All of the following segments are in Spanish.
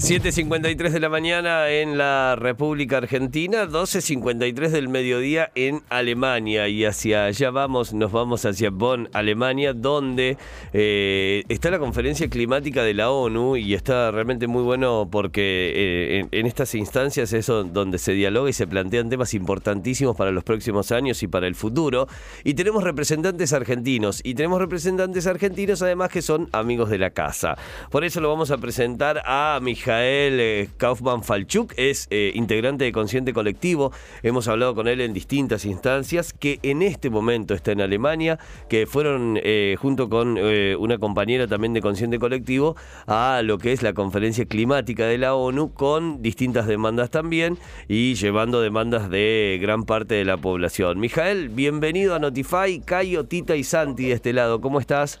7.53 de la mañana en la República Argentina, 12.53 del mediodía en Alemania y hacia allá vamos, nos vamos hacia Bonn, Alemania, donde eh, está la conferencia climática de la ONU y está realmente muy bueno porque eh, en, estas instancias es donde se dialoga y se plantean temas importantísimos para los próximos años y para el futuro. Y tenemos representantes argentinos y tenemos representantes argentinos además que son amigos de la casa. Por eso lo vamos a presentar a Mijael Mijael eh, Kaufman Falchuk es eh, integrante de Consciente Colectivo. Hemos hablado con él en distintas instancias, que en este momento está en Alemania, que fueron eh, junto con una compañera también de Consciente Colectivo a lo que es la conferencia climática de la ONU, con distintas demandas también y llevando demandas de gran parte de la población. Mijael, bienvenido a Notify, Cayo, Tita y Santi de este lado. ¿Cómo estás?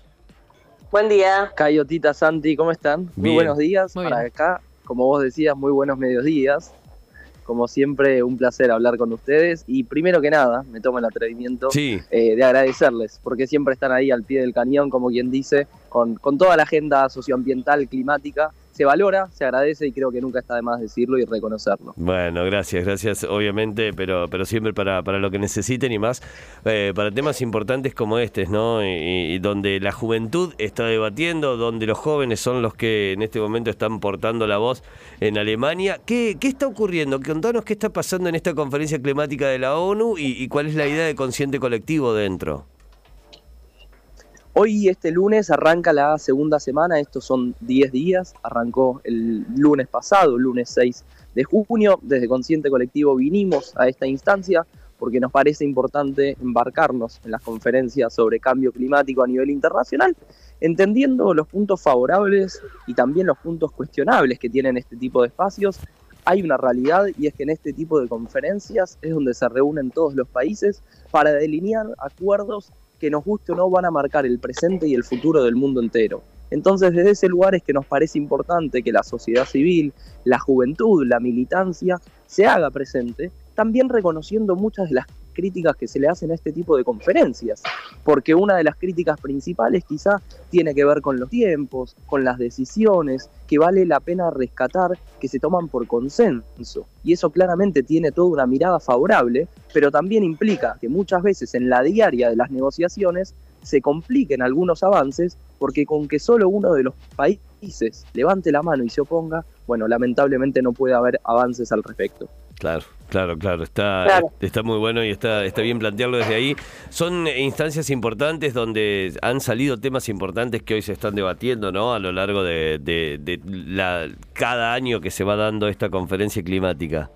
Buen día. Cayotita, Santi, ¿cómo están? Muy buenos días para acá. Como vos decías, muy buenos mediodías. Como siempre, un placer hablar con ustedes. Y primero que nada, me tomo el atrevimiento eh, de agradecerles, porque siempre están ahí al pie del cañón, como quien dice, con, con toda la agenda socioambiental, climática se valora, se agradece y creo que nunca está de más decirlo y reconocerlo. Bueno, gracias, gracias, obviamente, pero, pero siempre para, para lo que necesiten y más, eh, para temas importantes como estos, ¿no? Y, donde la juventud está debatiendo, donde los jóvenes son los que en este momento están portando la voz en Alemania. ¿Qué, qué está ocurriendo? Contanos qué está pasando en esta conferencia climática de la ONU y cuál es la idea de consciente colectivo dentro. Hoy, este lunes, arranca la segunda semana, estos son 10 días, arrancó el lunes pasado, lunes 6 de junio, desde Consciente Colectivo vinimos a esta instancia porque nos parece importante embarcarnos en las conferencias sobre cambio climático a nivel internacional, entendiendo los puntos favorables y también los puntos cuestionables que tienen este tipo de espacios. Hay una realidad y es que en este tipo de conferencias es donde se reúnen todos los países para delinear acuerdos que nos guste o no van a marcar el presente y el futuro del mundo entero. Entonces desde ese lugar es que nos parece importante que la sociedad civil, la juventud, la militancia se haga presente, también reconociendo muchas de las críticas que se le hacen a este tipo de conferencias, porque una de las críticas principales quizá tiene que ver con los tiempos, con las decisiones, que vale la pena rescatar, que se toman por consenso. Y eso claramente tiene toda una mirada favorable, pero también implica que muchas veces en la diaria de las negociaciones se compliquen algunos avances, porque con que solo uno de los países levante la mano y se oponga, bueno, lamentablemente no puede haber avances al respecto. Claro, claro, claro. Está, está muy bueno y está, está bien plantearlo desde ahí. Son instancias importantes donde han salido temas importantes que hoy se están debatiendo, ¿no? A lo largo de, de, la, cada año que se va dando esta conferencia climática.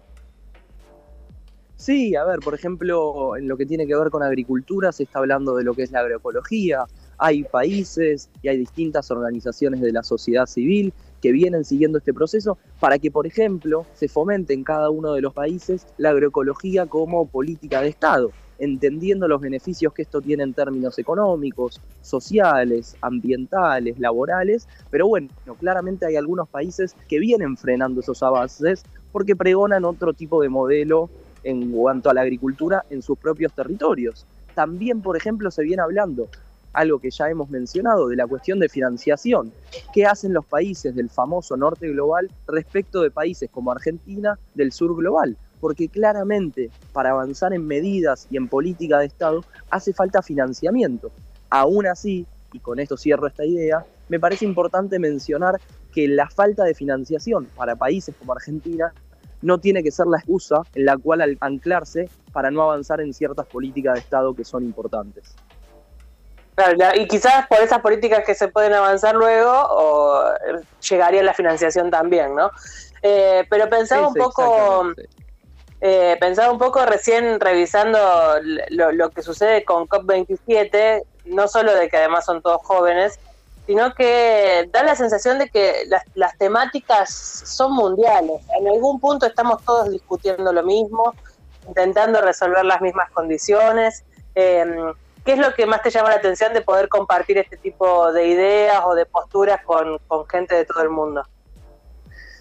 Sí, a ver, por ejemplo, en lo que tiene que ver con agricultura se está hablando de lo que es la agroecología. Hay países y hay distintas organizaciones de la sociedad civil que vienen siguiendo este proceso para que, por ejemplo, se fomente en cada uno de los países la agroecología como política de Estado, entendiendo los beneficios que esto tiene en términos económicos, sociales, ambientales, laborales, pero bueno, claramente hay algunos países que vienen frenando esos avances porque pregonan otro tipo de modelo en cuanto a la agricultura en sus propios territorios. También, por ejemplo, se viene hablando algo que ya hemos mencionado, de la cuestión de financiación. ¿Qué hacen los países del famoso norte global respecto de países como Argentina del sur global? Porque claramente para avanzar en medidas y en política de Estado hace falta financiamiento. Aún así, y con esto cierro esta idea, me parece importante mencionar que la falta de financiación para países como Argentina no tiene que ser la excusa en la cual anclarse para no avanzar en ciertas políticas de Estado que son importantes y quizás por esas políticas que se pueden avanzar luego, o eh, llegaría la financiación también, ¿no? Eh, pero pensaba un poco, eh, pensaba un poco recién revisando lo, que sucede con COP27, no solo de que además son todos jóvenes, sino que da la sensación de que las, las temáticas son mundiales. En algún punto estamos todos discutiendo lo mismo, intentando resolver las mismas condiciones. ¿Qué es lo que más te llama la atención de poder compartir este tipo de ideas o de posturas con, gente de todo el mundo?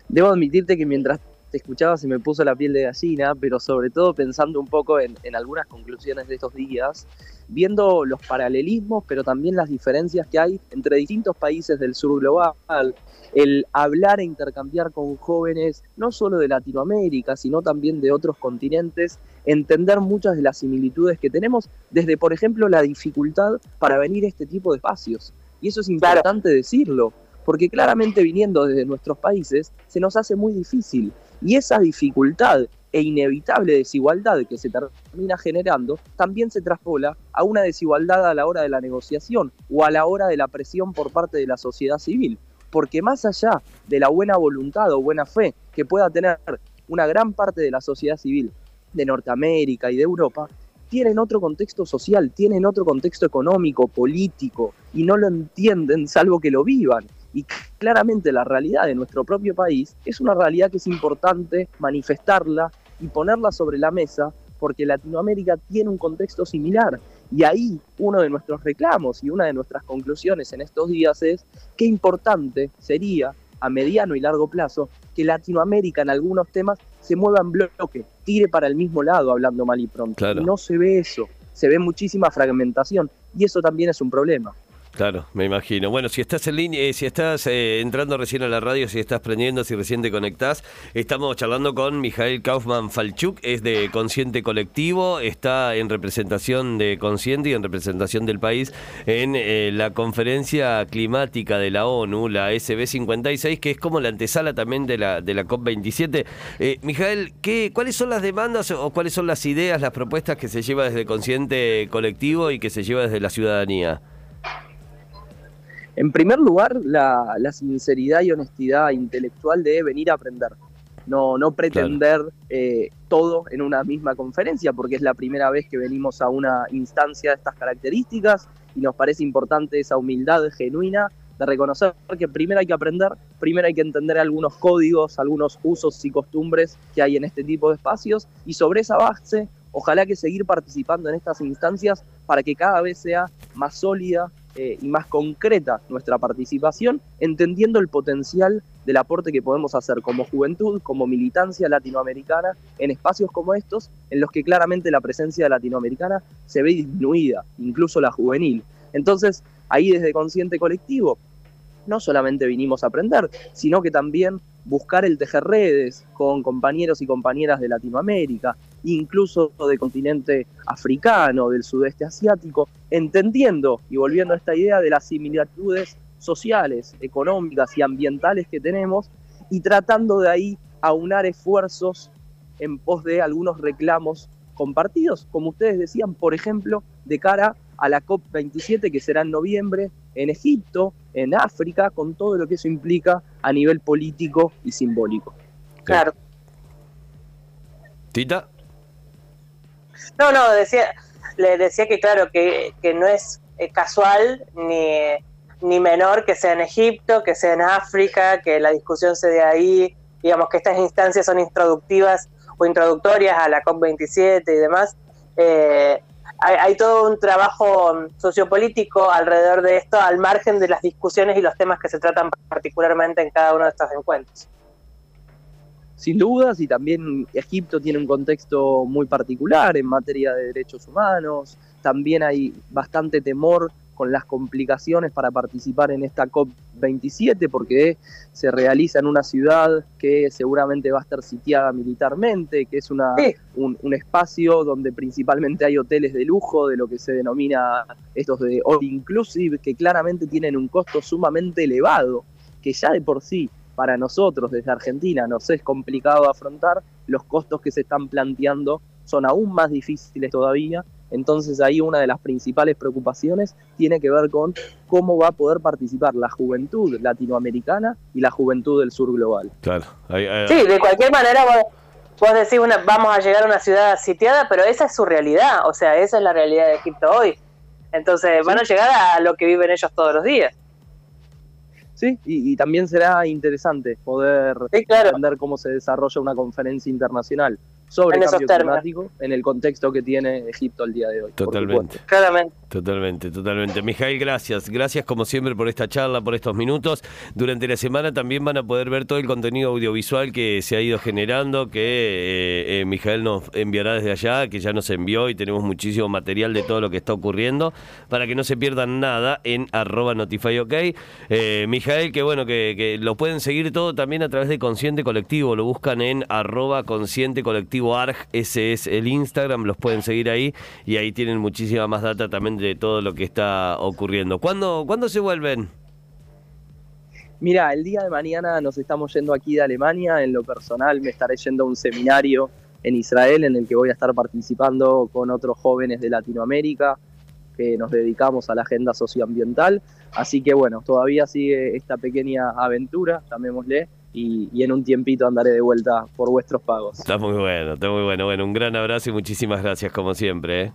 Debo admitirte que mientras te escuchaba, se me puso la piel de gallina, pero sobre todo pensando un poco en, en algunas conclusiones de estos días, viendo los paralelismos, pero también las diferencias que hay entre distintos países del sur global, el hablar e intercambiar con jóvenes, no solo de Latinoamérica, sino también de otros continentes, entender muchas de las similitudes que tenemos, desde, por ejemplo, la dificultad para venir a este tipo de espacios. Y eso es importante decirlo, porque claramente viniendo desde nuestros países se nos hace muy difícil. Y esa dificultad e inevitable desigualdad que se termina generando también se traspola a una desigualdad a la hora de la negociación o a la hora de la presión por parte de la sociedad civil. Porque más allá de la buena voluntad o buena fe que pueda tener una gran parte de la sociedad civil de Norteamérica y de Europa, tienen otro contexto social, tienen otro contexto económico, político, y no lo entienden salvo que lo vivan. Y claramente la realidad de nuestro propio país es una realidad que es importante manifestarla y ponerla sobre la mesa porque Latinoamérica tiene un contexto similar. Y ahí uno de nuestros reclamos y una de nuestras conclusiones en estos días es qué importante sería a mediano y largo plazo que Latinoamérica en algunos temas se mueva en bloque, tire para el mismo lado, hablando mal y pronto. Y no se ve eso, se ve muchísima fragmentación y eso también es un problema. Claro, me imagino. Bueno, si estás en línea, eh, si estás eh, entrando recién a la radio, si estás prendiendo, si recién te conectás, estamos charlando con Mijael Kaufman Falchuk, es de Consciente Colectivo, está en representación de Consciente y en representación del país en eh, la conferencia climática de la ONU, la SB56, que es como la antesala también de la, de la COP27. Eh, Mijael, ¿qué, ¿cuáles son las demandas o cuáles son las ideas, las propuestas que se lleva desde Consciente Colectivo y que se lleva desde la ciudadanía? En primer lugar, la, sinceridad y honestidad intelectual de venir a aprender. No, no pretender eh, todo en una misma conferencia, porque es la primera vez que venimos a una instancia de estas características y nos parece importante esa humildad genuina de reconocer que primero hay que aprender, primero hay que entender algunos códigos, algunos usos y costumbres que hay en este tipo de espacios y sobre esa base, ojalá que seguir participando en estas instancias para que cada vez sea más sólida, eh, y más concreta nuestra participación, entendiendo el potencial del aporte que podemos hacer como juventud, como militancia latinoamericana, en espacios como estos, en los que claramente la presencia latinoamericana se ve disminuida, incluso la juvenil. Entonces, ahí desde Consciente Colectivo, no solamente vinimos a aprender, sino que también buscar el tejer redes con compañeros y compañeras de Latinoamérica, incluso del continente africano, del sudeste asiático, entendiendo y volviendo a esta idea de las similitudes sociales, económicas y ambientales que tenemos y tratando de ahí aunar esfuerzos en pos de algunos reclamos compartidos, como ustedes decían, por ejemplo, de cara a la COP27 que será en noviembre en Egipto, en África, con todo lo que eso implica a nivel político y simbólico. Claro. Tita. No, no, decía, le decía que claro, que, no es eh, casual ni, ni menor que sea en Egipto, que sea en África, que la discusión se dé ahí, digamos que estas instancias son introductivas o introductorias a la COP27 y demás. Eh, hay, todo un trabajo sociopolítico alrededor de esto, al margen de las discusiones y los temas que se tratan particularmente en cada uno de estos encuentros. Sin dudas, y también Egipto tiene un contexto muy particular en materia de derechos humanos, también hay bastante temor con las complicaciones para participar en esta COP27, porque se realiza en una ciudad que seguramente va a estar sitiada militarmente, que es una, un, espacio donde principalmente hay hoteles de lujo, de lo que se denomina estos de all inclusive, que claramente tienen un costo sumamente elevado, que ya de por sí para nosotros desde Argentina nos es complicado afrontar, los costos que se están planteando son aún más difíciles todavía entonces ahí una de las principales preocupaciones tiene que ver con cómo va a poder participar la juventud latinoamericana y la juventud del sur global. Claro. Sí, de cualquier manera vos, decís una, vamos a llegar a una ciudad sitiada, pero esa es su realidad, o sea, esa es la realidad de Egipto hoy. Entonces van a llegar a lo que viven ellos todos los días. Sí, y, también será interesante poder entender cómo se desarrolla una conferencia internacional sobre el cambio climático en el contexto que tiene Egipto el día de hoy. Totalmente. Claramente. Totalmente, totalmente. Mijail, gracias. Gracias como siempre por esta charla, por estos minutos. Durante la semana también van a poder ver todo el contenido audiovisual que se ha ido generando, que eh, eh, Mijael nos enviará desde allá, que ya nos envió y tenemos muchísimo material de todo lo que está ocurriendo, para que no se pierdan nada en arroba notifyok. Eh, Mijael, que bueno, que, que, lo pueden seguir todo también a través de Consciente Colectivo, lo buscan en arroba Consciente Colectivo Ese es el Instagram, los pueden seguir ahí y ahí tienen muchísima más data también de todo lo que está ocurriendo. ¿Cuándo, ¿cuándo se vuelven? Mira, el día de mañana nos estamos yendo aquí de Alemania. En lo personal me estaré yendo a un seminario en Israel en el que voy a estar participando con otros jóvenes de Latinoamérica que nos dedicamos a la agenda socioambiental. Así que bueno, todavía sigue esta pequeña aventura, llamémosle, y, y, en un tiempito andaré de vuelta por vuestros pagos. Está muy bueno, está muy bueno. Bueno, un gran abrazo y muchísimas gracias como siempre. ¿eh?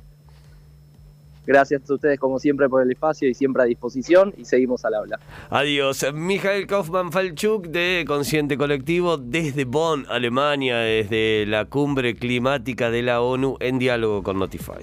Gracias a ustedes como siempre por el espacio y siempre a disposición y seguimos al habla. Adiós. Mijael Kaufman Falchuk de Consciente Colectivo desde Bonn, Alemania, desde la cumbre climática de la ONU en diálogo con Notify.